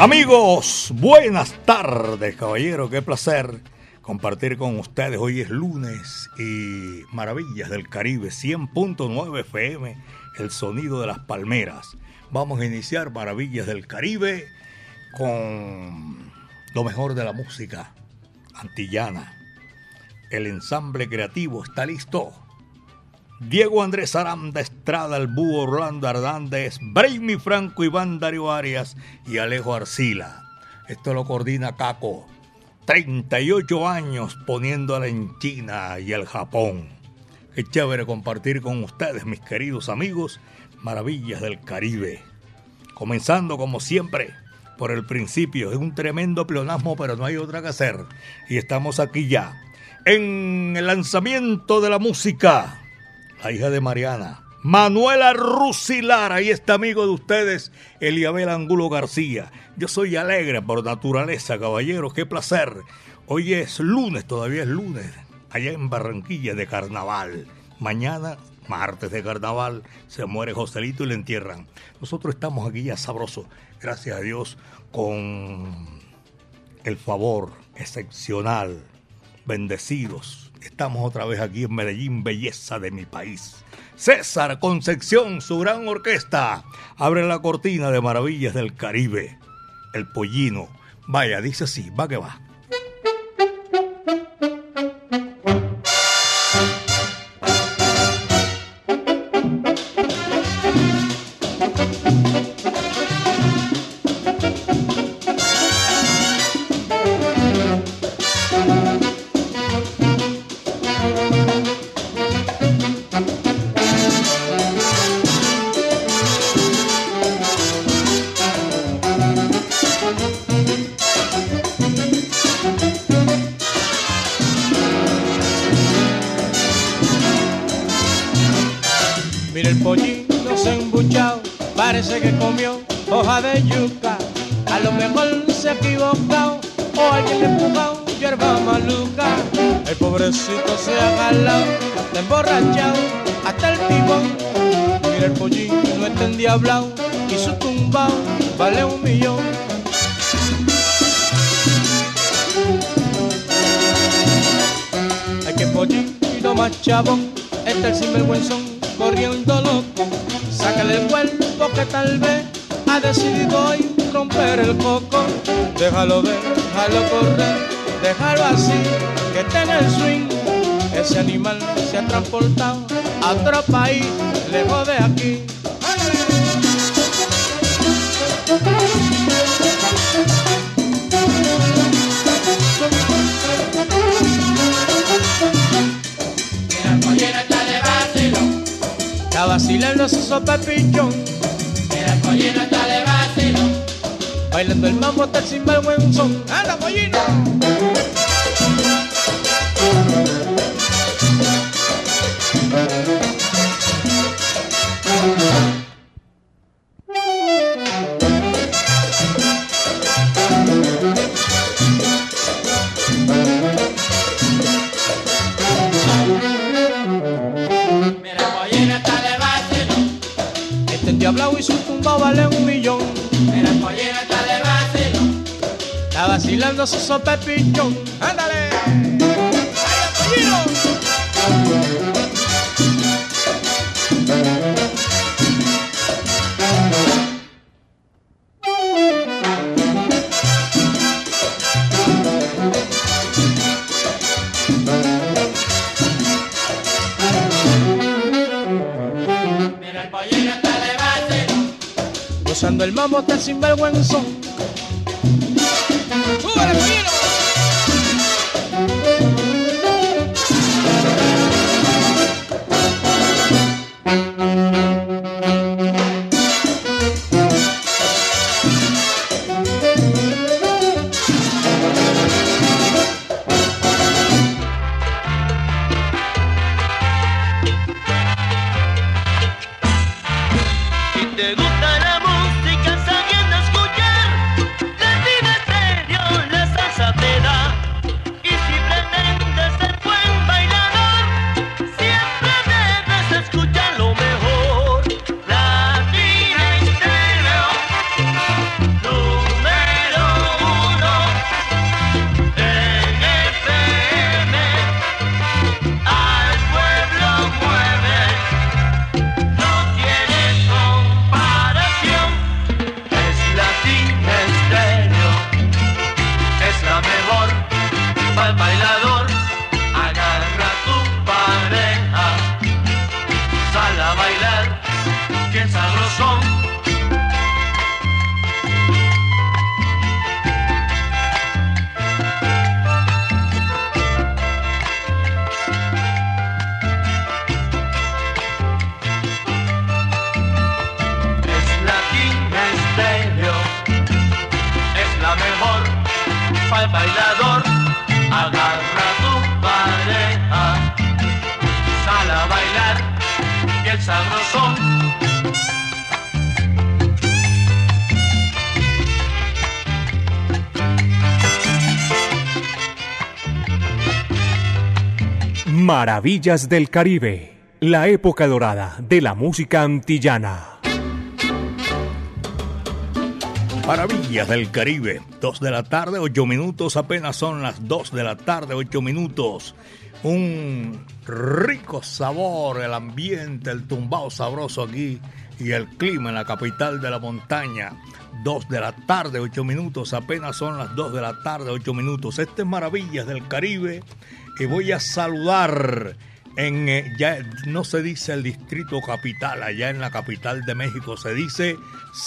Amigos, buenas tardes, caballero. Qué placer compartir con ustedes. Hoy es lunes y Maravillas del Caribe 100.9 FM, el sonido de las palmeras. Vamos a iniciar Maravillas del Caribe con lo mejor de la música antillana. El ensamble creativo está listo. Diego Andrés Aranda Estrada, el búho Orlando Hernández, Braimi Franco, Iván Dario Arias y Alejo Arcila. Esto lo coordina Caco. 38 años poniéndola en China y el Japón. Qué chévere compartir con ustedes, mis queridos amigos, maravillas del Caribe. Comenzando como siempre por el principio, es un tremendo pleonasmo, pero no hay otra que hacer. Y estamos aquí ya, en el lanzamiento de la música la hija de Mariana. Manuela Rusilar, ahí está amigo de ustedes, Eliabel Angulo García. Yo soy alegre por naturaleza, caballeros, qué placer. Hoy es lunes, todavía es lunes, allá en Barranquilla de carnaval. Mañana, martes de carnaval, se muere Joselito y le entierran. Nosotros estamos aquí ya sabrosos, gracias a Dios, con el favor excepcional, bendecidos Estamos otra vez aquí en Medellín, belleza de mi país. César Concepción, su gran orquesta, abre la cortina de maravillas del Caribe. El pollino. Vaya, dice así, va que va. Transportado a otro país, lejos de aquí. vacilando su sopa pichón. Mira el pollino está de vacilo. Bailando el mambo hasta el sinvergüenzón. ¡Anda, pollino! vacilando su sopa Maravillas del Caribe, la época dorada de la música antillana. Maravillas del Caribe, 2 de la tarde, 8 minutos, apenas son las 2 de la tarde, 8 minutos. Un rico sabor, el ambiente, el tumbao sabroso aquí y el clima en la capital de la montaña. 2 de la tarde, 8 minutos, apenas son las 2 de la tarde, 8 minutos. Este es Maravillas del Caribe y voy a saludar en, eh, ya no se dice el distrito capital, allá en la capital de México se dice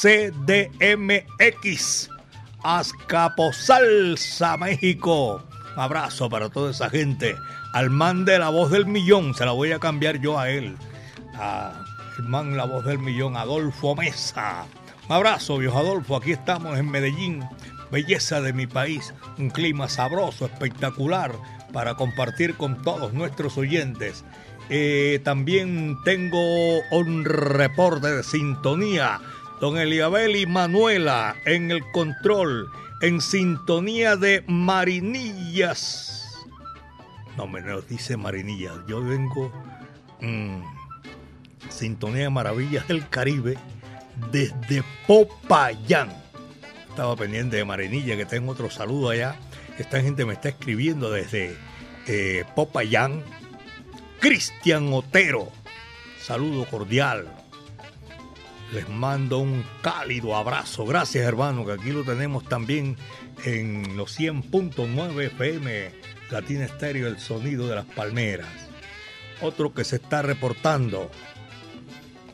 CDMX, Azcapotzalza, México. Un abrazo para toda esa gente. Al man de la voz del millón, se la voy a cambiar yo a él. A el man la voz del millón, Adolfo Mesa. Un abrazo, viejo Adolfo. Aquí estamos en Medellín, belleza de mi país. Un clima sabroso, espectacular para compartir con todos nuestros oyentes. Eh, también tengo un reporte de sintonía. Don Eliabel y Manuela en el control, en sintonía de Marinillas. No me nos dice Marinillas, yo vengo mmm, sintonía de maravillas del Caribe desde Popayán. Estaba pendiente de Marinilla, que tengo otro saludo allá. Esta gente me está escribiendo desde eh, Popayán. Cristian Otero, saludo cordial. Les mando un cálido abrazo. Gracias, hermano, que aquí lo tenemos también en los 100.9 FM, Latina Estéreo, el sonido de las palmeras. Otro que se está reportando,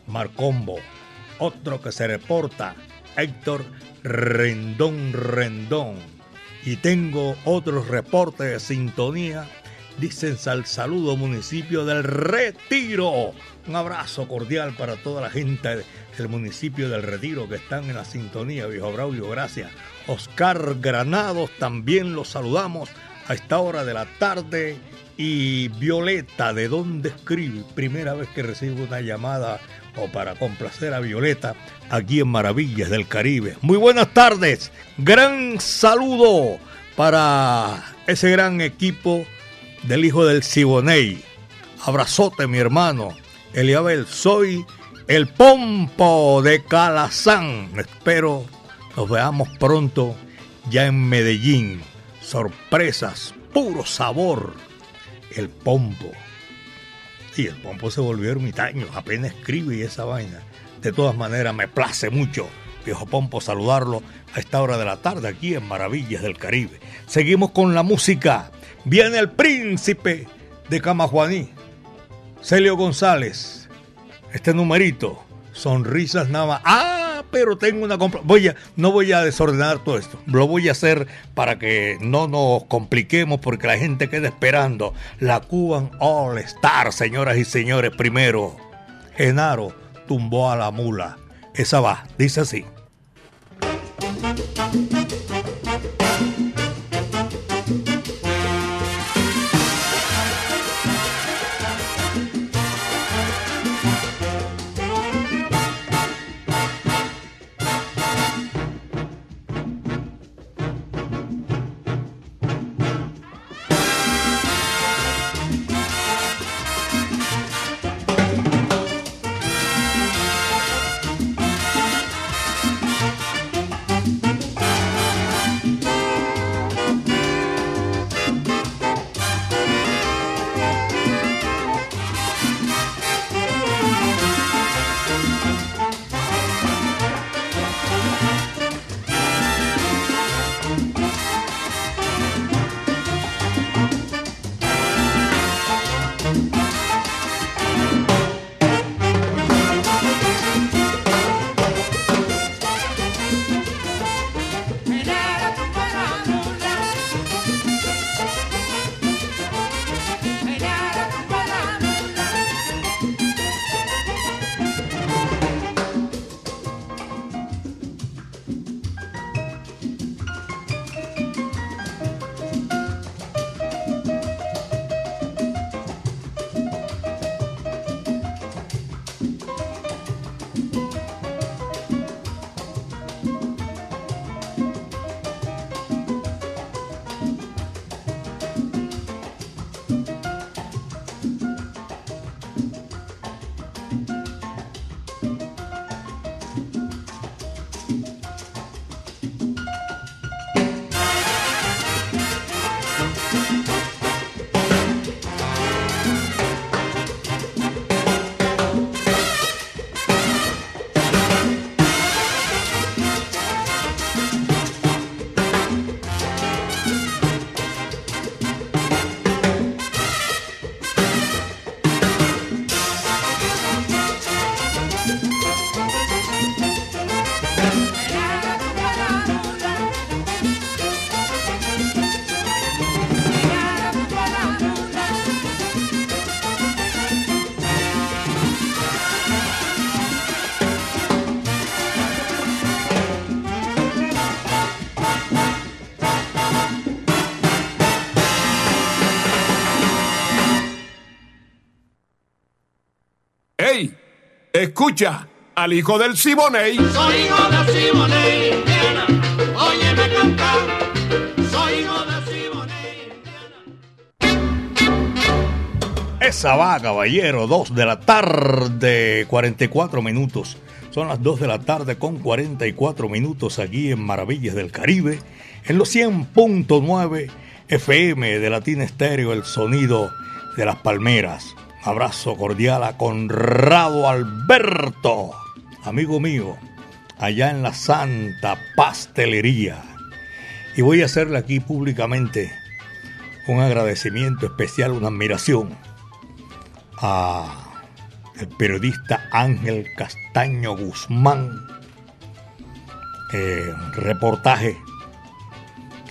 Marcombo. Otro que se reporta, Héctor Rendón Rendón. Y tengo otros reportes de sintonía. Dicen al saludo municipio del Retiro. Un abrazo cordial para toda la gente del municipio del Retiro que están en la sintonía, viejo Braulio, gracias. Oscar Granados también los saludamos a esta hora de la tarde. Y Violeta, ¿de dónde escribe? Primera vez que recibo una llamada o para complacer a Violeta aquí en Maravillas del Caribe. Muy buenas tardes, gran saludo para ese gran equipo del hijo del Siboney. Abrazote mi hermano, Eliabel, soy el Pompo de Calazán. Espero nos veamos pronto ya en Medellín. Sorpresas, puro sabor, el Pompo. Y el Pompo se volvió ermitaño, apenas escribe y esa vaina. De todas maneras, me place mucho, viejo Pompo, saludarlo a esta hora de la tarde aquí en Maravillas del Caribe. Seguimos con la música. Viene el príncipe de Camajuaní, Celio González. Este numerito, sonrisas nada más. ¡Ah! Pero tengo una compra. Voy a, no voy a desordenar todo esto. Lo voy a hacer para que no nos compliquemos porque la gente quede esperando. La Cuban All Star, señoras y señores. Primero, Genaro tumbó a la mula. Esa va, dice así. Escucha al hijo del Siboney. Soy hijo de Siboney, Indiana. Óyeme cantar. Soy hijo de Siboney, Indiana. Esa va, caballero, 2 de la tarde, 44 minutos. Son las 2 de la tarde con 44 minutos aquí en Maravillas del Caribe, en los 100.9 FM de Latina Estéreo, el sonido de las palmeras. Abrazo cordial a Conrado Alberto, amigo mío, allá en la Santa Pastelería. Y voy a hacerle aquí públicamente un agradecimiento especial, una admiración a el periodista Ángel Castaño Guzmán, eh, reportaje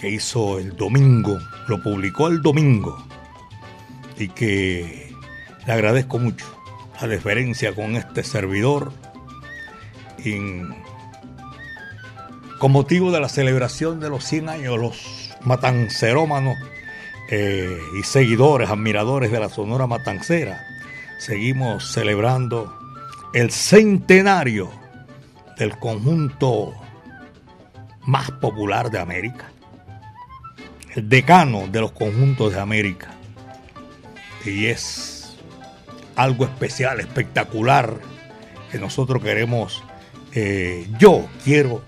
que hizo el domingo, lo publicó el domingo y que le agradezco mucho la deferencia con este servidor en- con motivo de la celebración de los 100 años, los matancerómanos eh, y seguidores, admiradores de la Sonora Matancera, seguimos celebrando el centenario del conjunto más popular de América, el decano de los conjuntos de América. Y es algo especial, espectacular, que nosotros queremos, eh, yo quiero,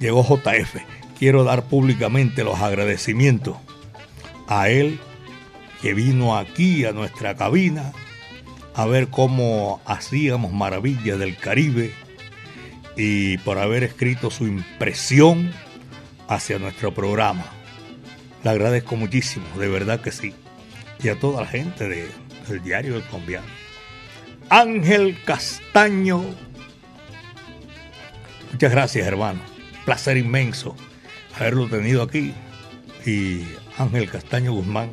llegó JF, quiero dar públicamente los agradecimientos a él que vino aquí a nuestra cabina a ver cómo hacíamos maravillas del Caribe y por haber escrito su impresión hacia nuestro programa. Le agradezco muchísimo, de verdad que sí. Y a toda la gente de- del diario del colombiano. Ángel Castaño. Muchas gracias, hermano. Placer inmenso haberlo tenido aquí. Y Ángel Castaño Guzmán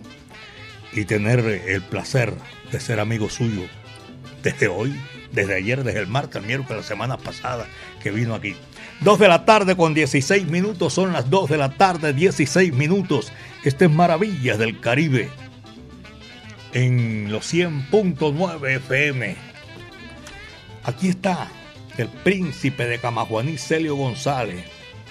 y tener el placer de ser amigo suyo desde hoy, desde ayer, desde el martes, el miércoles, la semana pasada que vino aquí. Dos de la tarde con 16 minutos, son las 2 de la tarde, 16 minutos. Este es Maravillas del Caribe en los 100.9 FM. Aquí está el príncipe de Camajuaní, Celio González,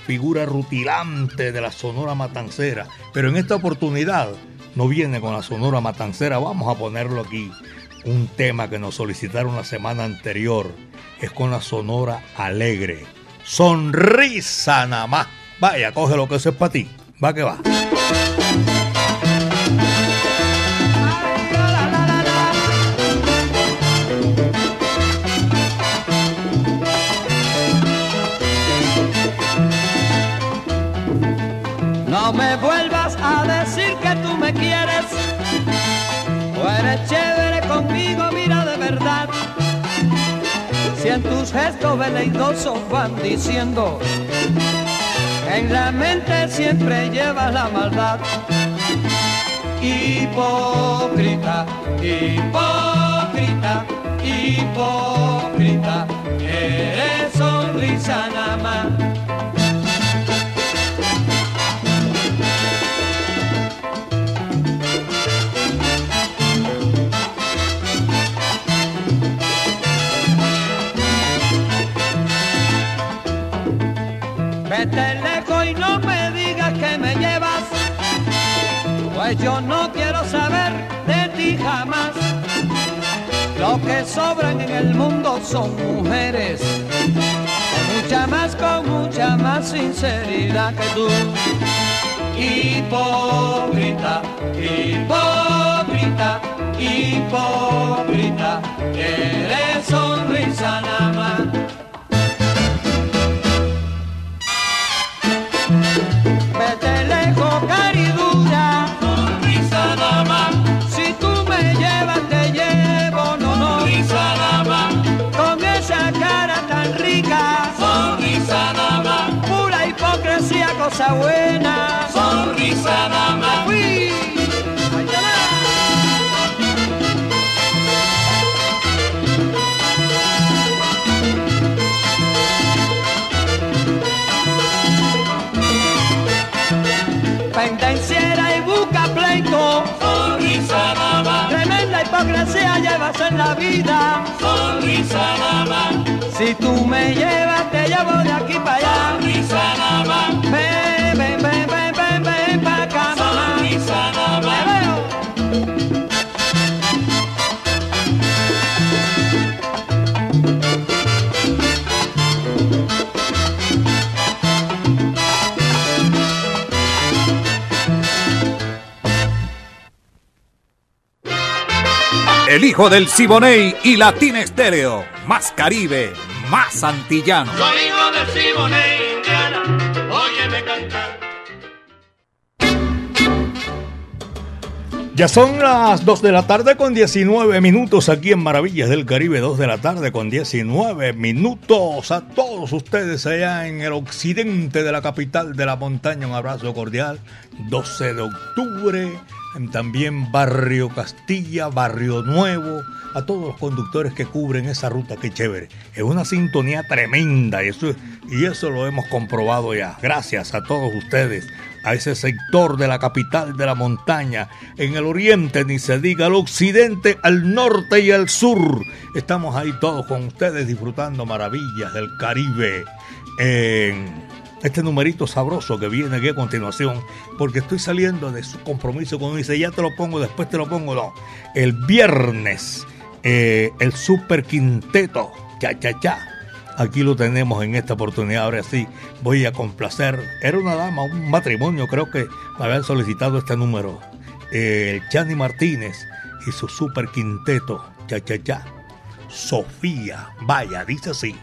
figura rutilante de la Sonora Matancera, pero en esta oportunidad no viene con la Sonora Matancera, vamos a ponerlo aquí. Un tema que nos solicitaron la semana anterior es con la Sonora Alegre. Sonrisa nada más. Vaya, coge lo que eso es para ti. Va que va. Me vuelvas a decir que tú me quieres. O eres chévere conmigo, mira de verdad. Si en tus gestos veleidosos van diciendo, en la mente siempre llevas la maldad. Hipócrita, hipócrita, hipócrita, eres sonrisa nada más. Vete lejos y no me digas que me llevas, pues yo no quiero saber de ti jamás. Lo que sobran en el mundo son mujeres, con mucha más, con mucha más sinceridad que tú. Hipócrita, hipócrita, hipócrita, eres sonrisa nada más. Cosa buena. Sonrisa nada más. Uy. Pendenciera y busca pleito. Sonrisa nada más. Tremenda hipocresía llevas en la vida. sonrisa nada más, Si tú me llevas, te llevo de aquí para allá. sonrisa nada más, El hijo del Siboney y Latín Estéreo. Más Caribe, más antillano. Soy hijo de Siboney, Indiana, óyeme cantar. Ya son las 2 de la tarde con 19 minutos aquí en Maravillas del Caribe, 2 de la tarde con 19 minutos a todos ustedes allá en el occidente de la capital de la montaña. Un abrazo cordial, 12 de octubre, también Barrio Castilla, Barrio Nuevo, a todos los conductores que cubren esa ruta, qué chévere. Es una sintonía tremenda y eso, y eso lo hemos comprobado ya. Gracias a todos ustedes a ese sector de la capital de la montaña, en el oriente, ni se diga, al occidente, al norte y al sur. Estamos ahí todos con ustedes disfrutando maravillas del Caribe. Este numerito sabroso que viene aquí a continuación, porque estoy saliendo de su compromiso cuando dice, ya te lo pongo, después te lo pongo, no. El viernes, eh, el Super Quinteto, cha, cha, cha. Aquí lo tenemos en esta oportunidad. Ahora sí, voy a complacer. Era una dama, un matrimonio, creo que me habían solicitado este número. El Chani Martínez y su super quinteto, cha cha cha. Sofía, vaya, dice así.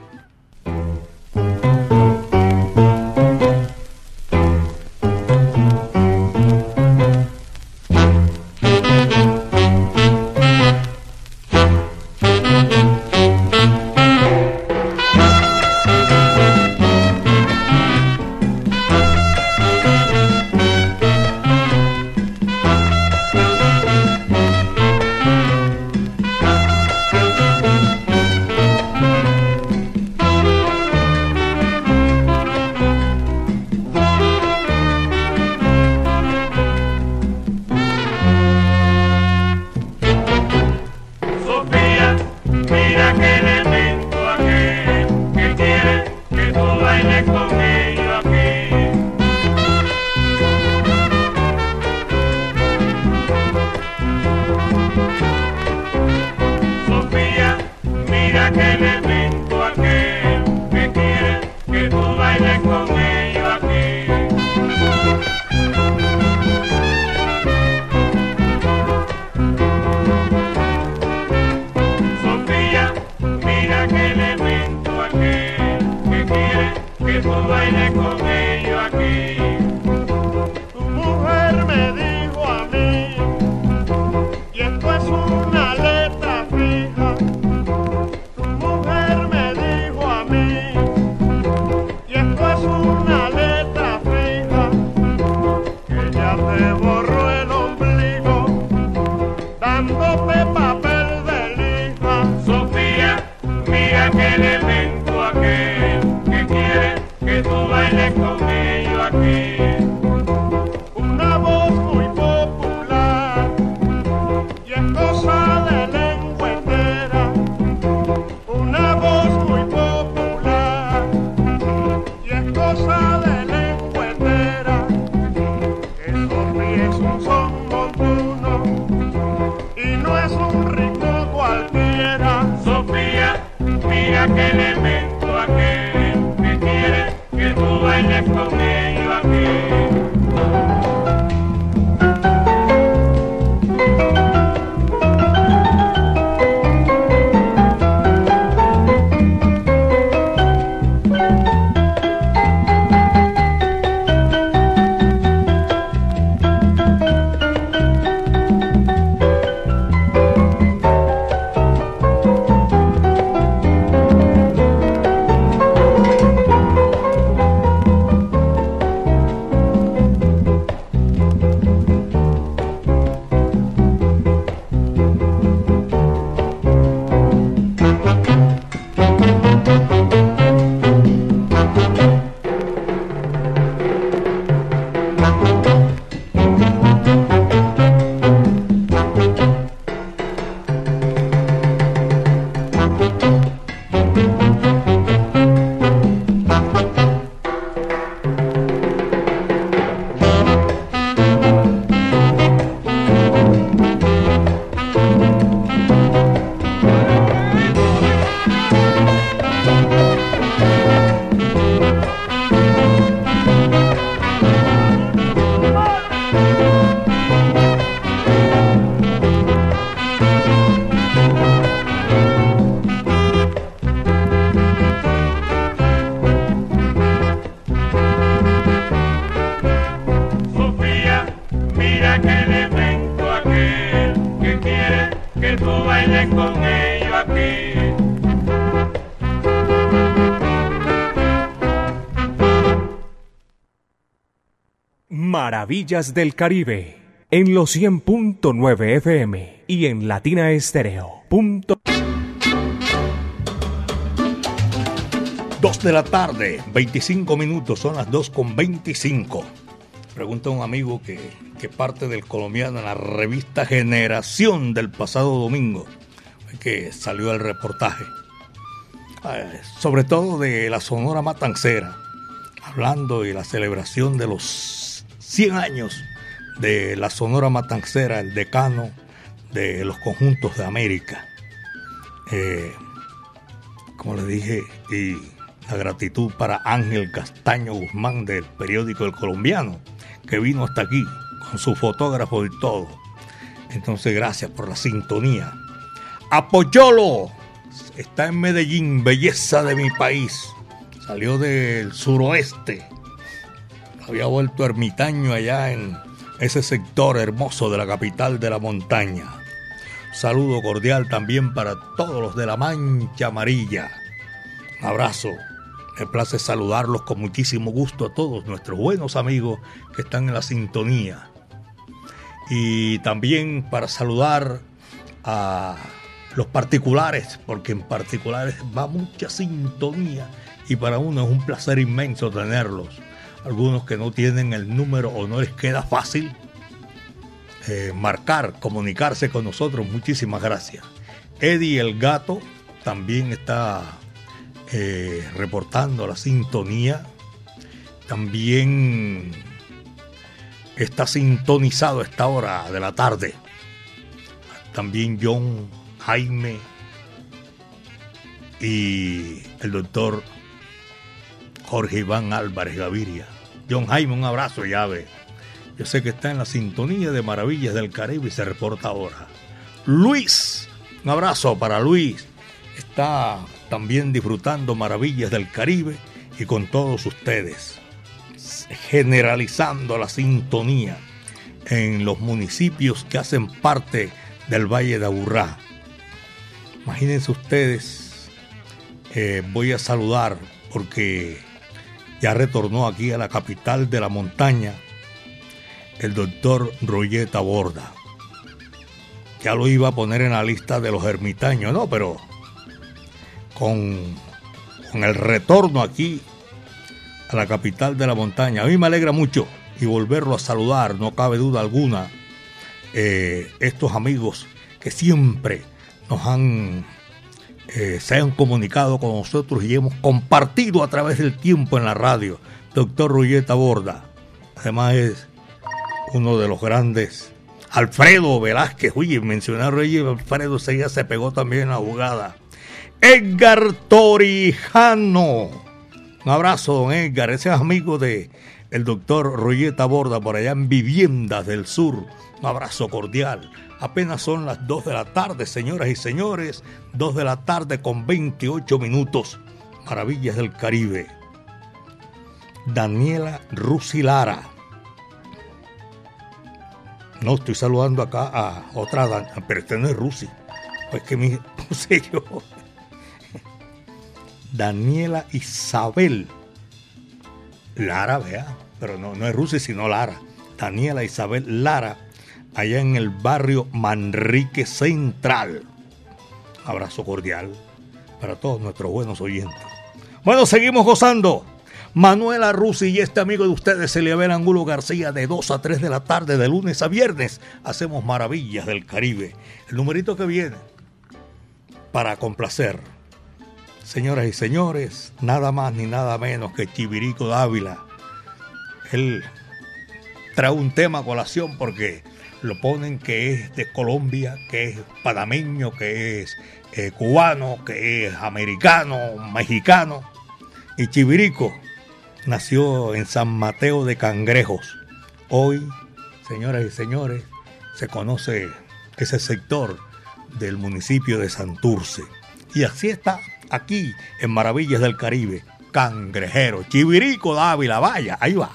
Mira que Maravillas del Caribe en los 100.9 FM y en Latina Estéreo. Punto. 2 de la tarde, 25 minutos, son las 2 con 25. Pregunta un amigo que, que parte del colombiano en la revista Generación del pasado domingo, que salió el reportaje. Eh, sobre todo de la Sonora Matancera, hablando de la celebración de los 100 años de la Sonora Matancera, el decano de los conjuntos de América. Eh, como le dije, y la gratitud para Ángel Castaño Guzmán del periódico El Colombiano, que vino hasta aquí con su fotógrafo y todo. Entonces, gracias por la sintonía. Apoyolo está en Medellín, belleza de mi país. Salió del suroeste. Había vuelto ermitaño allá en ese sector hermoso de la capital de la montaña. Saludo cordial también para todos los de la Mancha Amarilla. Un abrazo me place saludarlos con muchísimo gusto a todos nuestros buenos amigos que están en la sintonía. Y también para saludar a los particulares, porque en particulares va mucha sintonía y para uno es un placer inmenso tenerlos. Algunos que no tienen el número o no les queda fácil eh, marcar, comunicarse con nosotros, muchísimas gracias. Eddie el gato también está eh, reportando la sintonía. También está sintonizado a esta hora de la tarde. También John Jaime y el doctor Jorge Iván Álvarez Gaviria. John Jaime, un abrazo, llave. Yo sé que está en la sintonía de Maravillas del Caribe y se reporta ahora. Luis, un abrazo para Luis. Está también disfrutando maravillas del Caribe y con todos ustedes, generalizando la sintonía en los municipios que hacen parte del Valle de Aburrá. Imagínense ustedes, eh, voy a saludar porque ya retornó aquí a la capital de la montaña el doctor Royeta Borda. Ya lo iba a poner en la lista de los ermitaños, ¿no? Pero con, con el retorno aquí a la capital de la montaña. A mí me alegra mucho y volverlo a saludar, no cabe duda alguna, eh, estos amigos que siempre nos han, eh, se han comunicado con nosotros y hemos compartido a través del tiempo en la radio. Doctor Rulleta Borda, además es uno de los grandes. Alfredo Velázquez, oye, mencionar a Alfredo ya se pegó también a jugada. Edgar Torijano. Un abrazo, don Edgar. Ese es amigo de doctor Royeta Borda por allá en Viviendas del Sur. Un abrazo cordial. Apenas son las 2 de la tarde, señoras y señores. 2 de la tarde con 28 minutos. Maravillas del Caribe. Daniela Rusilara. No, estoy saludando acá a otra, pero este no es Rusi. Pues que me puse yo. Daniela Isabel Lara, vea, pero no, no es Rusia, sino Lara. Daniela Isabel Lara, allá en el barrio Manrique Central. Abrazo cordial para todos nuestros buenos oyentes. Bueno, seguimos gozando. Manuela Rusi y este amigo de ustedes, Eliabel Angulo García, de 2 a 3 de la tarde, de lunes a viernes, hacemos maravillas del Caribe. El numerito que viene para complacer Señoras y señores, nada más ni nada menos que Chivirico Dávila. Él trae un tema a colación porque lo ponen que es de Colombia, que es panameño, que es eh, cubano, que es americano, mexicano. Y Chivirico nació en San Mateo de Cangrejos. Hoy, señoras y señores, se conoce ese sector del municipio de Santurce. Y así está aquí en Maravillas del Caribe. Cangrejero, Chivirico Dávila, vaya, ahí va.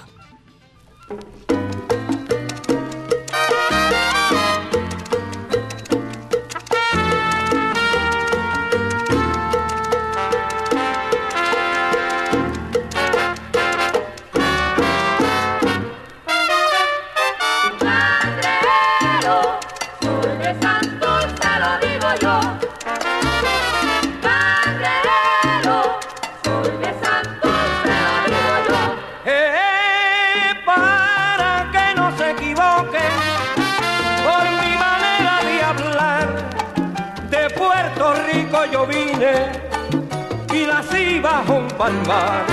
palmar.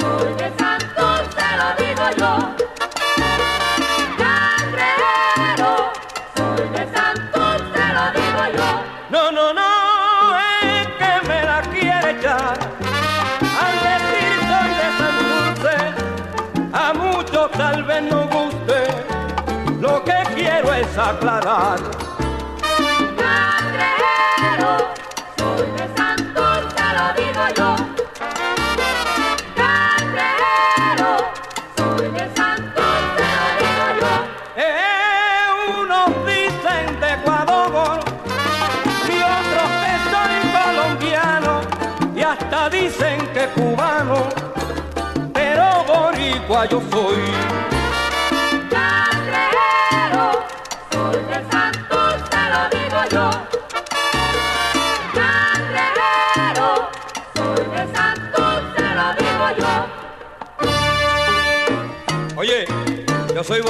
Soy de te lo digo yo. Soy de Santos, te lo digo yo. No, no, no, es que me la quiere echar. Al decir soy de a muchos tal vez no guste. Lo que quiero es aclarar. Candelero. Soy de Santo y se lo digo yo. Cantero, soy de Santo te lo digo yo. Eh, unos dicen de Ecuador y otros que soy colombiano y hasta dicen que cubano, pero boricua yo soy.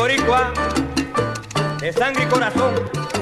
boricua sangre y corazón.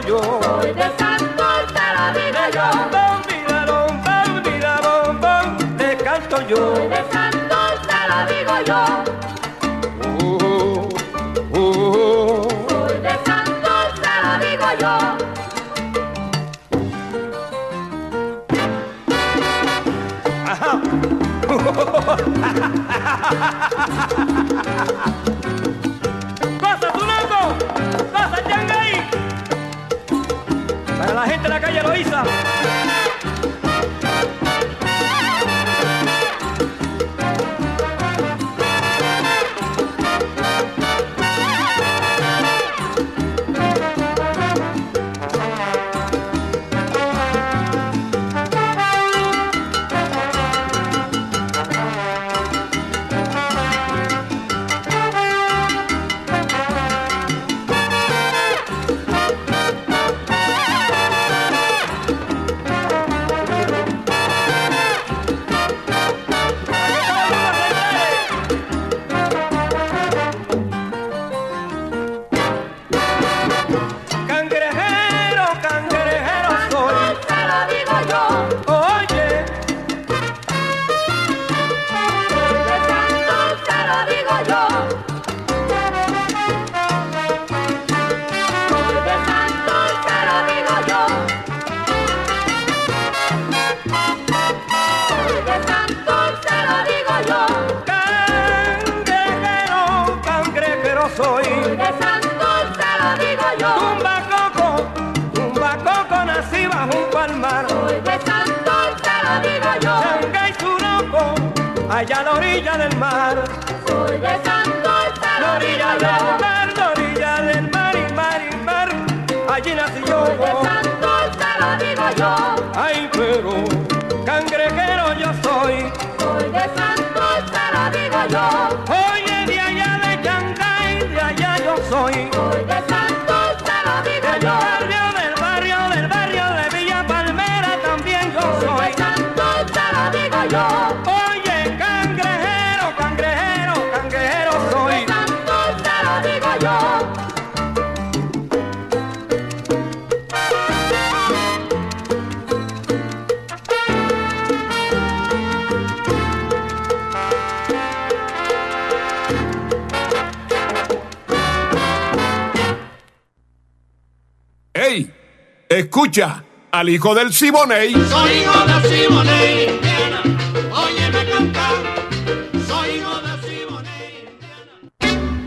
yo. De santo te lo digo yo. Mira, mira, te canto yo. Hoy de santo te lo digo yo. Oh, Escucha al hijo del Siboney. Soy hijo del Siboney, Indiana. Óyeme cantar. Soy hijo del Siboney, Indiana.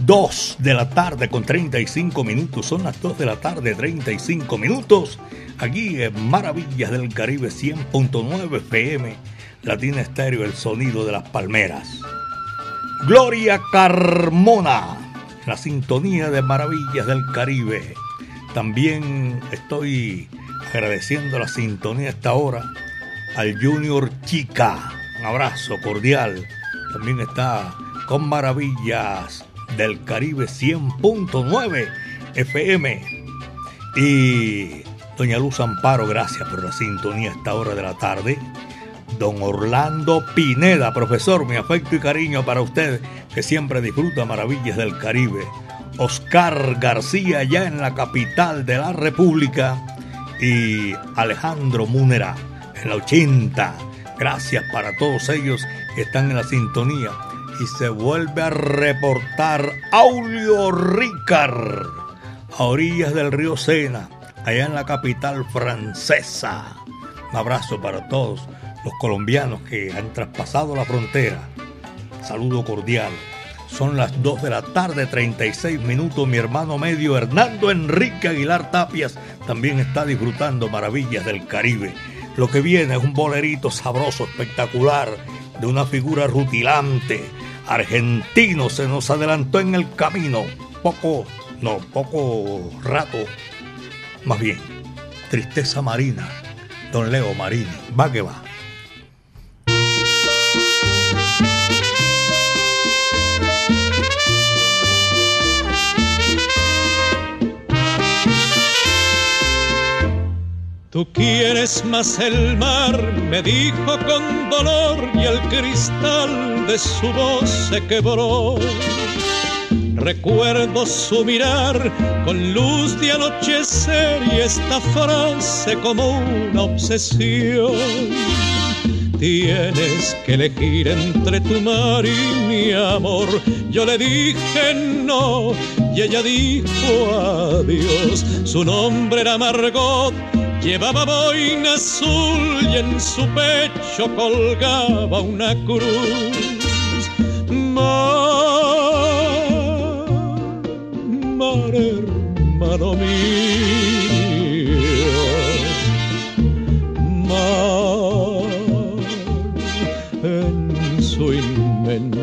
Dos de la tarde con 35 minutos. Son las dos de la tarde, 35 minutos. Aquí en Maravillas del Caribe 100.9 FM. Latina Estéreo, el sonido de las palmeras. Gloria Carmona la sintonía de Maravillas del Caribe. También estoy agradeciendo la sintonía a esta hora al Junior Chica. Un abrazo cordial. También está con Maravillas del Caribe 100.9 FM. Y doña Luz Amparo, gracias por la sintonía a esta hora de la tarde. Don Orlando Pineda, profesor, mi afecto y cariño para usted, que siempre disfruta maravillas del Caribe. Oscar García, ya en la capital de la República. Y Alejandro Múnera, en la 80. Gracias para todos ellos que están en la sintonía y se vuelve a reportar Aulio Ricard a orillas del río Sena, allá en la capital francesa. Un abrazo para todos los colombianos que han traspasado la frontera. Saludo cordial. Son las 2 de la tarde, 36 minutos. Mi hermano medio Hernando Enrique Aguilar Tapias también está disfrutando maravillas del Caribe. Lo que viene es un bolerito sabroso, espectacular, de una figura rutilante, argentino, se nos adelantó en el camino. Poco, no, poco rato, más bien, tristeza marina, don Leo Marini, va que va. Tú quieres más el mar, me dijo con dolor y el cristal de su voz se quebró. Recuerdo su mirar con luz de anochecer y esta frase como una obsesión. Tienes que elegir entre tu mar y mi amor. Yo le dije no y ella dijo adiós. Su nombre era Margot Llevaba boina azul y en su pecho colgaba una cruz. Mar, mar hermano mío, mar en su inmensidad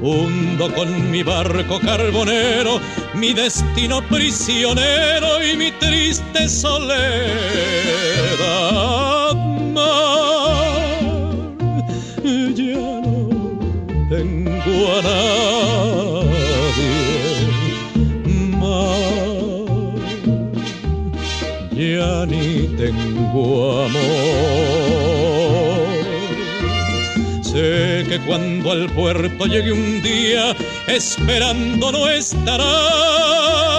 hundo con mi barco carbonero, mi destino prisionero y mi triste soledad. Mar, ya no tengo a nadie. Ya ni tengo amor. Sé que cuando al puerto llegue un día, esperando no estará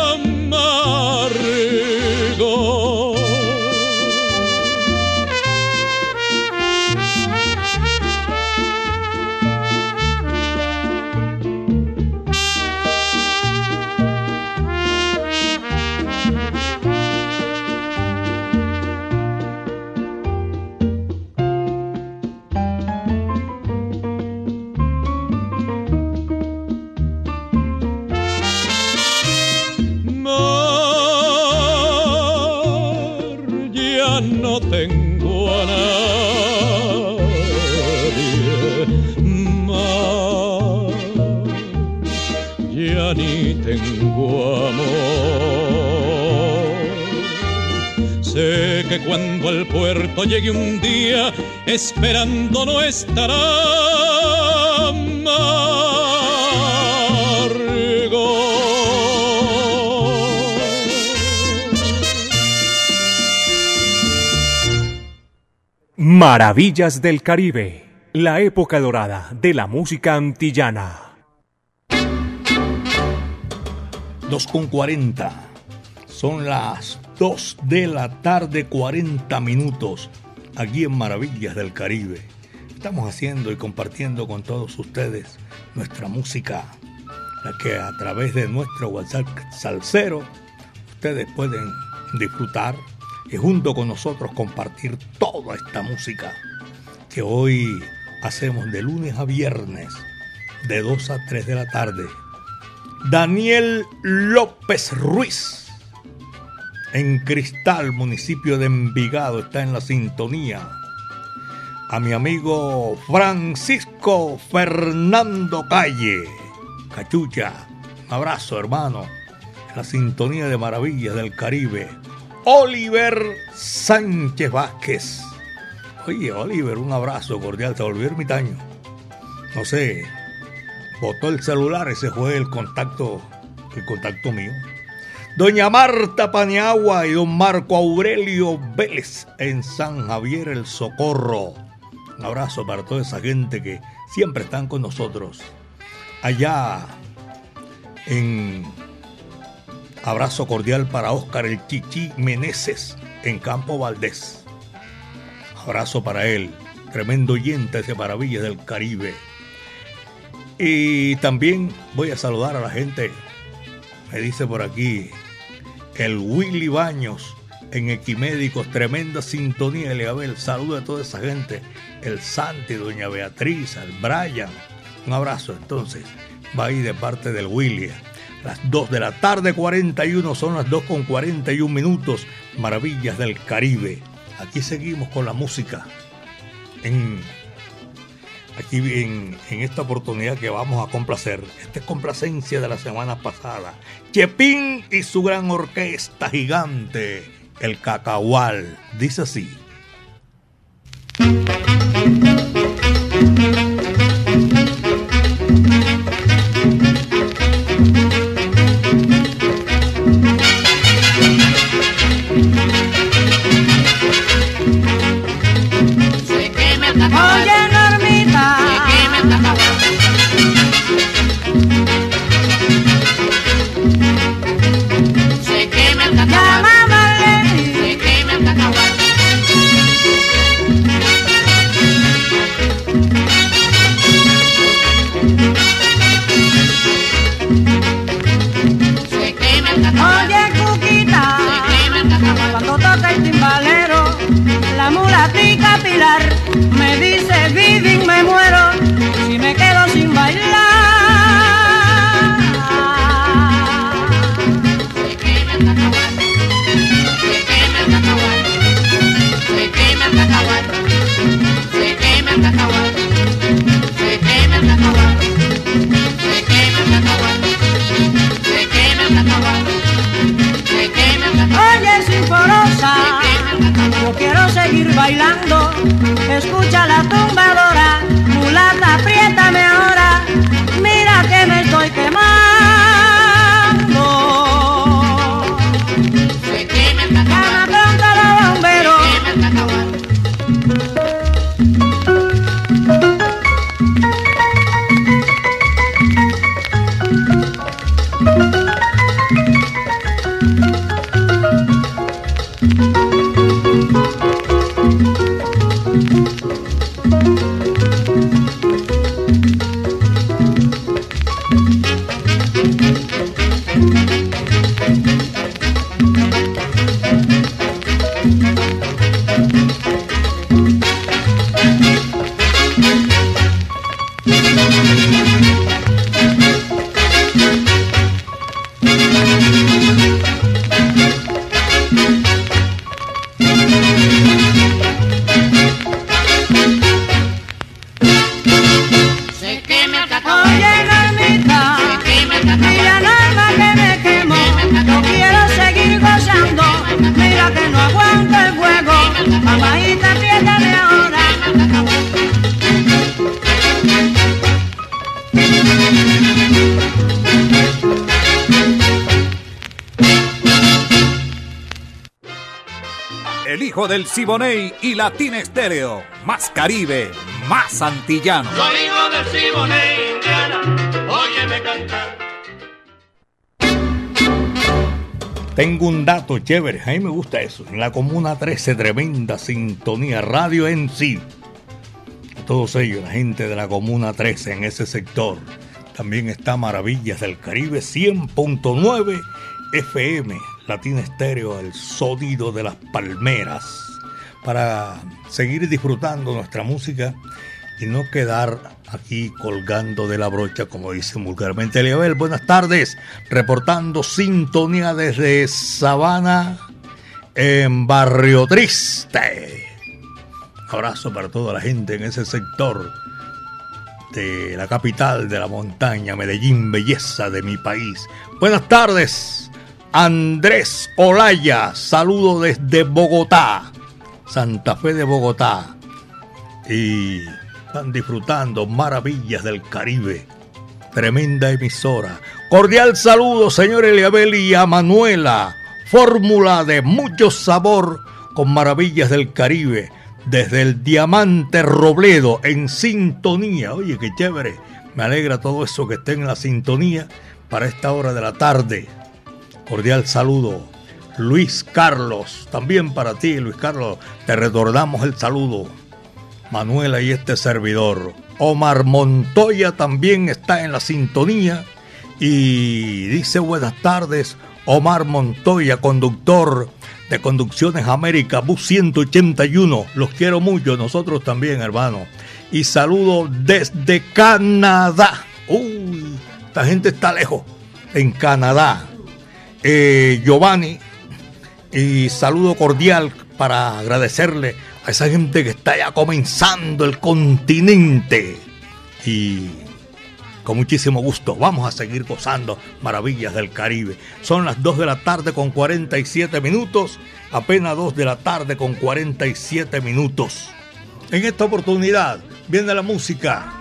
cuando al puerto llegue un día, esperando no estará amargo. Maravillas del Caribe, la época dorada de la música antillana. 2.40 son las 2 de la tarde 40 minutos aquí en Maravillas del Caribe. Estamos haciendo y compartiendo con todos ustedes nuestra música, la que a través de nuestro WhatsApp Salcero ustedes pueden disfrutar y junto con nosotros compartir toda esta música que hoy hacemos de lunes a viernes de 2 a 3 de la tarde. Daniel López Ruiz, en Cristal, municipio de Envigado, está en la sintonía. A mi amigo Francisco Fernando Calle, Cachucha, un abrazo hermano, la sintonía de Maravillas del Caribe. Oliver Sánchez Vázquez. Oye, Oliver, un abrazo cordial, te volvió ermitaño. No sé, botó el celular, ese fue el contacto, el contacto mío. Doña Marta Paniagua y don Marco Aurelio Vélez en San Javier el Socorro. Un abrazo para toda esa gente que siempre están con nosotros. Allá en abrazo cordial para Óscar el Chichi Meneses en Campo Valdés. Abrazo para él, tremendo oyente de Maravillas del Caribe. Y también voy a saludar a la gente. Me dice por aquí el Willy Baños en Equimédicos, tremenda sintonía, Eliabel. Saludo a toda esa gente. El Santi, Doña Beatriz, al Brian. Un abrazo entonces. Va ahí de parte del Willy. Las 2 de la tarde, 41, son las 2 con 41 minutos. Maravillas del Caribe. Aquí seguimos con la música. En aquí en, en, esta oportunidad que vamos a complacer. Esta es complacencia de la semana pasada. Chepín y su gran orquesta gigante, el Cacahual. Dice así. Escucha la tumbadora, Del Siboney y Latín Estéreo. Más Caribe, más antillano. Soy hijo del Siboney, Indiana, óyeme cantar. Tengo un dato chévere, a mí me gusta eso. En la Comuna 13, tremenda sintonía, radio en sí. A todos ellos, la gente de la Comuna 13 en ese sector. También está Maravillas del Caribe 100.9 FM, Latina Estéreo, el sonido de las palmeras. Para seguir disfrutando nuestra música y no quedar aquí colgando de la brocha, como dice vulgarmente Eliabel. Buenas tardes, reportando sintonía desde Sabana, en Barrio Triste. Abrazo para toda la gente en ese sector de la capital de la montaña, Medellín, belleza de mi país. Buenas tardes, Andrés Olaya, saludo desde Bogotá, Santa Fe de Bogotá. Y están disfrutando maravillas del Caribe. Tremenda emisora. Cordial saludo, señor Eliabel y a Manuela. Fórmula de mucho sabor con maravillas del Caribe. Desde el Diamante Robledo en sintonía. Oye, qué chévere. Me alegra todo eso que esté en la sintonía para esta hora de la tarde. Cordial saludo. Luis Carlos, también para ti, Luis Carlos, te retornamos el saludo. Manuela y este servidor. Omar Montoya también está en la sintonía y dice buenas tardes Omar Montoya, conductor de Conducciones América, Bus 181. Los quiero mucho, nosotros también, hermano. Y saludo desde Canadá. Uy, esta gente está lejos, en Canadá. Eh, Giovanni, y saludo cordial para agradecerle a esa gente que está ya comenzando el continente. Y con muchísimo gusto vamos a seguir gozando maravillas del Caribe. Son las 2 de la tarde con 47 minutos, apenas 2 de la tarde con 47 minutos. En esta oportunidad viene la música.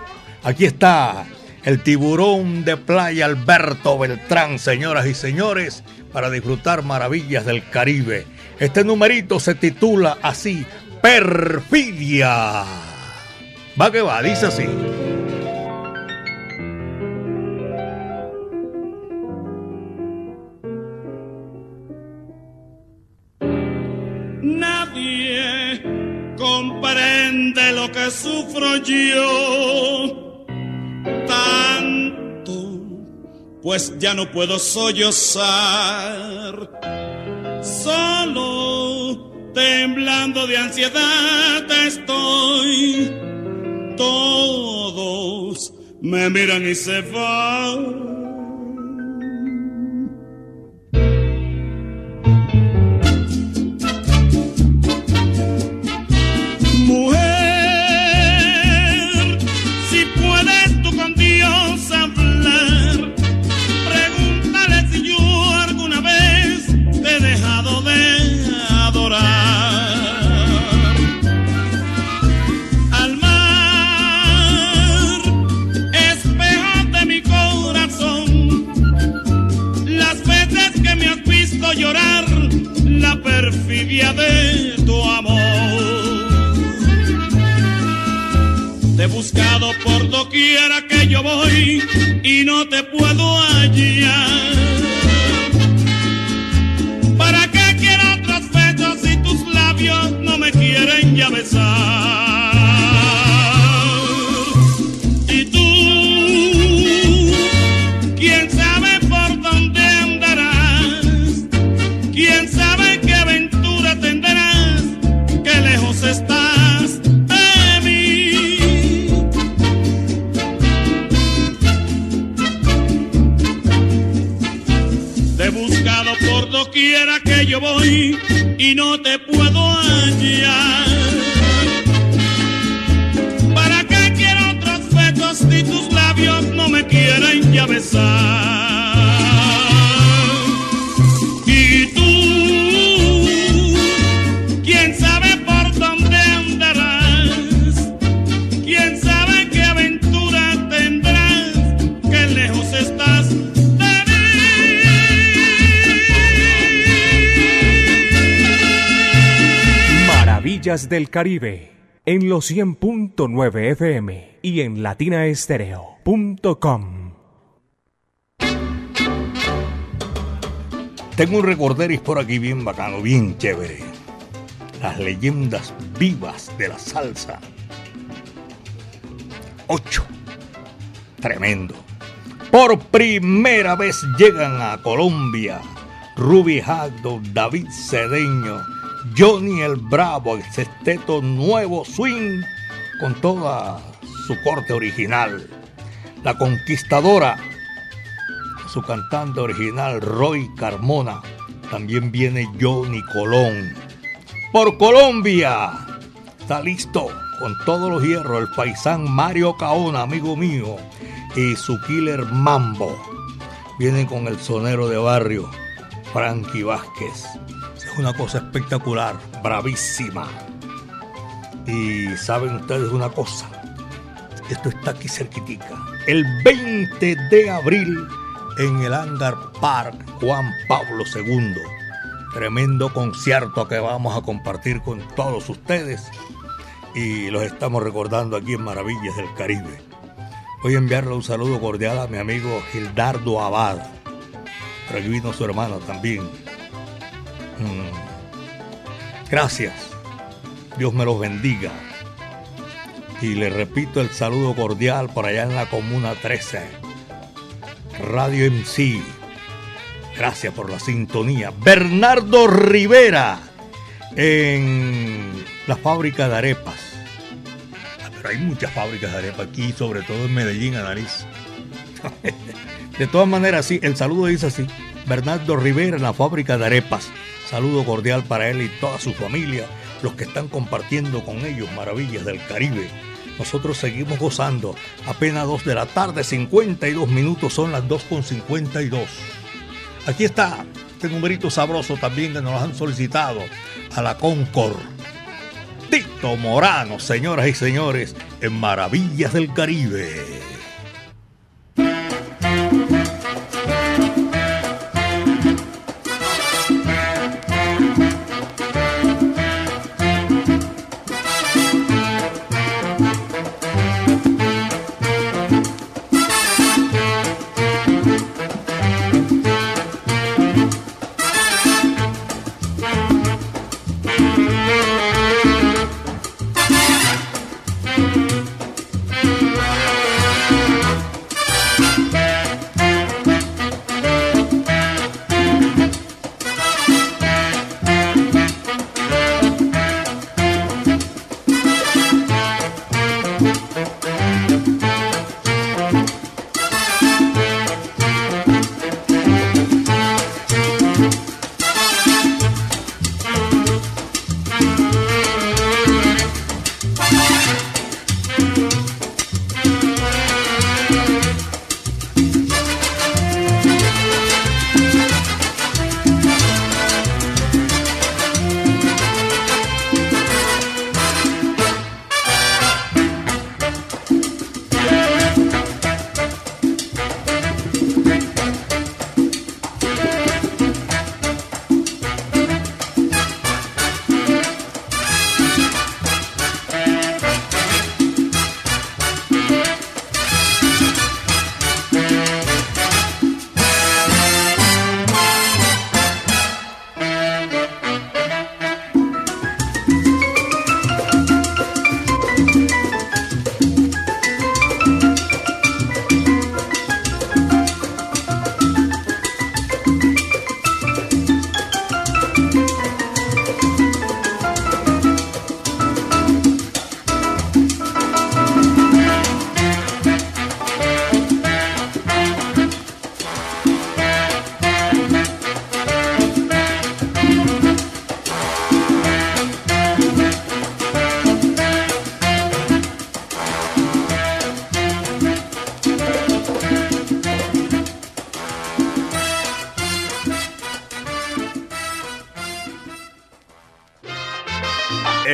Aquí está el tiburón de playa Alberto Beltrán, señoras y señores, para disfrutar maravillas del Caribe. Este numerito se titula así, Perfidia. Va que va, dice así. Nadie comprende lo que sufro yo tanto, pues ya no puedo sollozar. Solo temblando de ansiedad estoy. Todos me miran y se van. Llorar, la perfidia de tu amor. Te he buscado por doquiera que yo voy y no te puedo hallar. ¿Para qué quiero otros besos si tus labios no me quieren ya besar? Yo voy y no te puedo hallar. ¿Para qué quiero otros besos si tus labios no me quieren ya besar? Del Caribe en los 100.9 FM y en latinaestereo.com. Tengo un recorderis por aquí bien bacano, bien chévere. Las leyendas vivas de la salsa. Ocho. Tremendo. Por primera vez llegan a Colombia Ruby Hagdo, David Cedeño, Johnny el Bravo, el sexteto Nuevo Swing, con toda su corte original. La Conquistadora, su cantante original Roy Carmona. También viene Johnny Colón. Por Colombia, está listo con todos los hierros el paisán Mario Caona, amigo mío, y su killer Mambo. Vienen con el sonero de barrio, Frankie Vázquez. Es una cosa espectacular, bravísima. Y saben ustedes una cosa, esto está aquí cerquitica. El 20 de abril en el Hangar Park Juan Pablo II. Tremendo concierto que vamos a compartir con todos ustedes y los estamos recordando aquí en Maravillas del Caribe. Voy a enviarle un saludo cordial a mi amigo Gildardo Abad. Por aquí vino su hermano también. Mm. Gracias. Dios me los bendiga. Y le repito el saludo cordial por allá en la Comuna 13. Radio MC. Gracias por la sintonía. Bernardo Rivera en la fábrica de arepas. Ah, pero hay muchas fábricas de arepas aquí, sobre todo en Medellín, Analiz. de todas maneras, sí, el saludo dice así. Bernardo Rivera en la fábrica de arepas. Saludo cordial para él y toda su familia, los que están compartiendo con ellos maravillas del Caribe. Nosotros seguimos gozando. Apenas 2 de la tarde, 52 minutos, son las 2.52. Aquí está este numerito sabroso también que nos han solicitado a la Concord. Tito Morano, señoras y señores, en Maravillas del Caribe.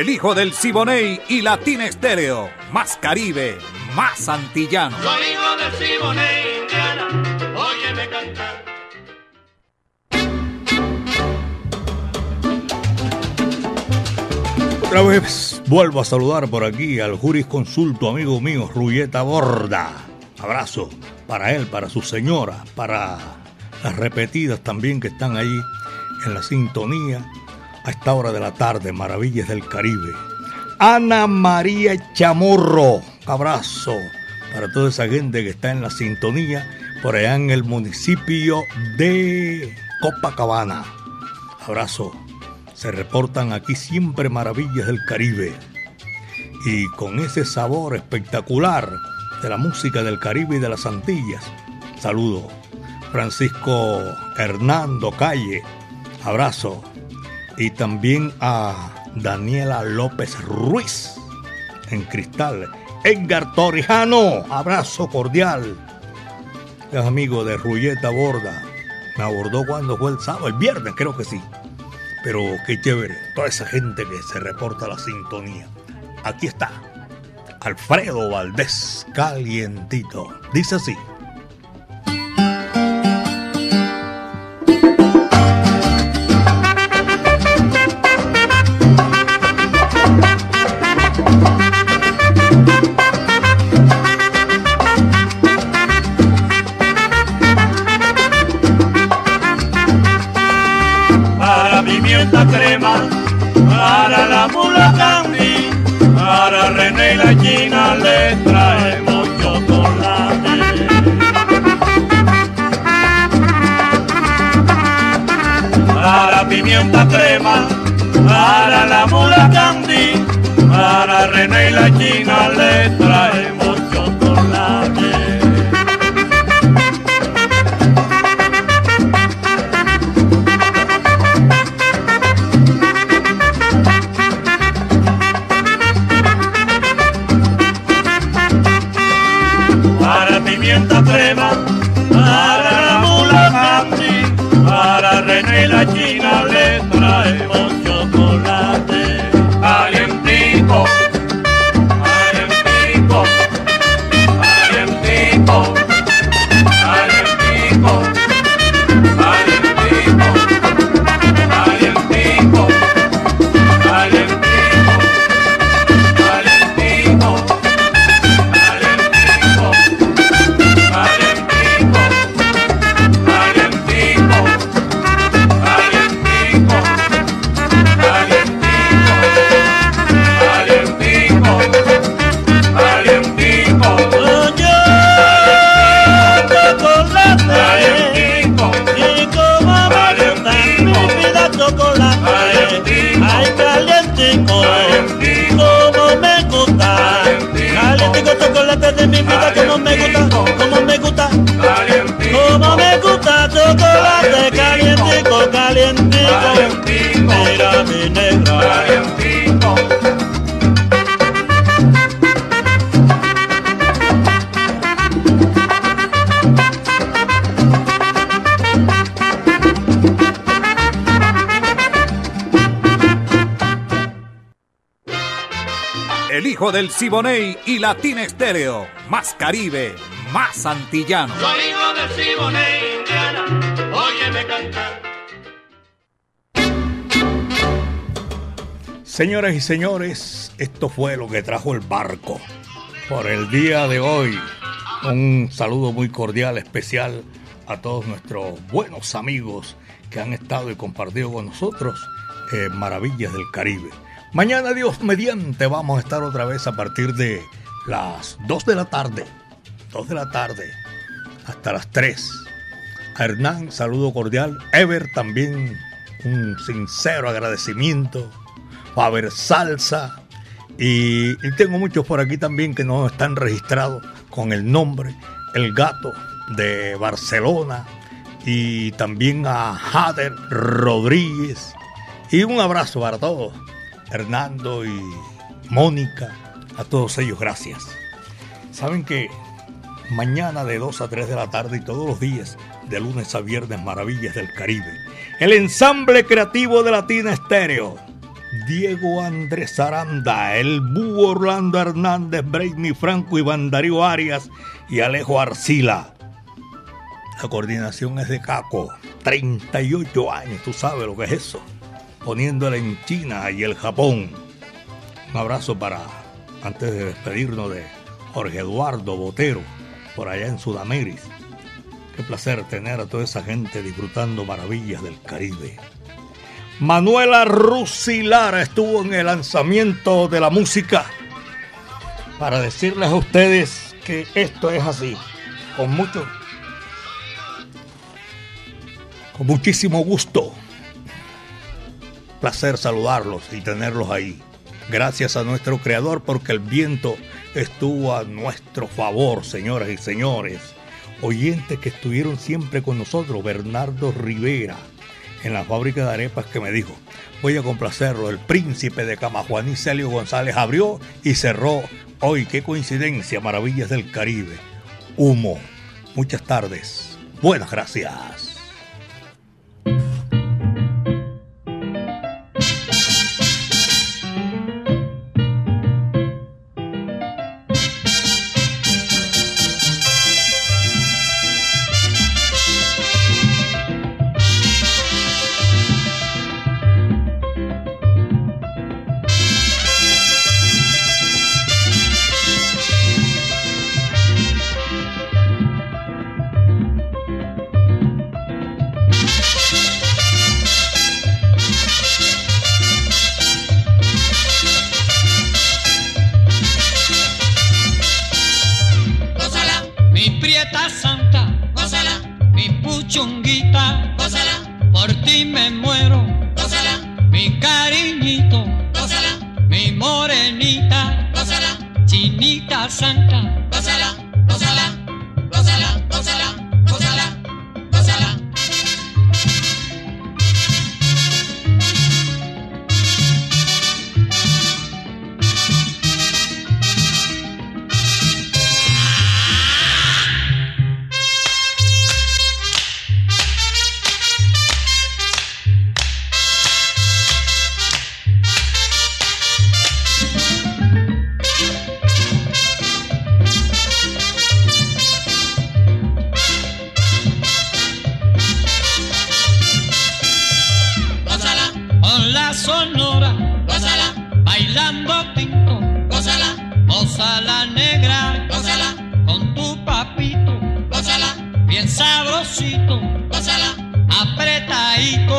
Hijo del Siboney y Latín Estéreo. Más Caribe, más antillano. Soy hijo del Siboney, Indiana, óyeme cantar. Otra vez vuelvo a saludar por aquí al jurisconsulto amigo mío, Ruyeta Borda. Abrazo para él, para su señora, para las repetidas también que están ahí en la sintonía a esta hora de la tarde, Maravillas del Caribe. Ana María Chamorro, abrazo para toda esa gente que está en la sintonía por allá en el municipio de Copacabana. Abrazo, se reportan aquí siempre Maravillas del Caribe. y con ese sabor espectacular de la música del Caribe y de las Antillas. Saludo. Francisco Hernando Calle, abrazo. Y también a Daniela López Ruiz en Cristal. Edgar Torrijano, abrazo cordial. Es amigo de Rulleta Borda. Me abordó cuando fue el sábado, el viernes creo que sí. Pero qué chévere, toda esa gente que se reporta la sintonía. Aquí está, Alfredo Valdés, calientito. Dice así. Mula candy, para René y la China le traemos El hijo del Siboney y Latín Estéreo. Más Caribe, más antillano. Soy hijo del Siboney, Indiana, óyeme cantar. Señoras y señores, esto fue lo que trajo el barco por el día de hoy. Un saludo muy cordial, especial a todos nuestros buenos amigos que han estado y compartido con nosotros eh, Maravillas del Caribe. Mañana, Dios mediante, vamos a estar otra vez a partir de las 2 de la tarde. 2 de la tarde hasta las 3. A Hernán, saludo cordial. Ever, también un sincero agradecimiento. Faber Salsa. Y, y tengo muchos por aquí también que no están registrados con el nombre. El gato de Barcelona. Y también a Jader Rodríguez. Y un abrazo para todos. Hernando y Mónica. A todos ellos, gracias. Saben que mañana de 2 a 3 de la tarde y todos los días, de lunes a viernes, Maravillas del Caribe. El ensamble creativo de Latina Estéreo. Diego Andrés Aranda, el Búho Orlando Hernández, Brainy Franco, Iván Darío Arias y Alejo Arcila. La coordinación es de Caco, 38 años, tú sabes lo que es eso. Poniéndola en China y el Japón. Un abrazo para, antes de despedirnos de Jorge Eduardo Botero, por allá en Sudamérica. Qué placer tener a toda esa gente disfrutando maravillas del Caribe. Manuela Rusilara estuvo en el lanzamiento de la música para decirles a ustedes que esto es así, con mucho, con muchísimo gusto. Placer saludarlos y tenerlos ahí. Gracias a nuestro creador porque el viento estuvo a nuestro favor, señoras y señores. Oyentes que estuvieron siempre con nosotros, Bernardo Rivera, en la fábrica de arepas que me dijo, voy a complacerlo, el príncipe de Camajuaní, Celio González, abrió y cerró. Hoy, qué coincidencia, maravillas del Caribe. Humo. Muchas tardes. Buenas gracias. sonora, gózala. Bailando tinto, gózala. Gózala negra, gózala. Con tu papito, gózala. Bien sabrosito, gózala. Apretadito,